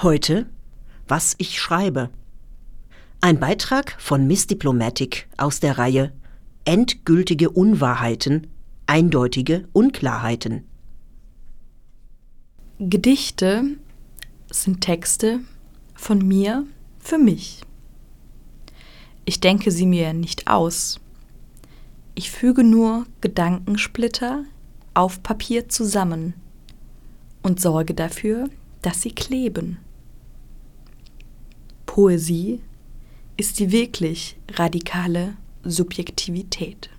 Heute, was ich schreibe. Ein Beitrag von Miss Diplomatic aus der Reihe Endgültige Unwahrheiten, eindeutige Unklarheiten. Gedichte sind Texte von mir für mich. Ich denke sie mir nicht aus. Ich füge nur Gedankensplitter auf Papier zusammen und sorge dafür, dass sie kleben. Poesie ist die wirklich radikale Subjektivität.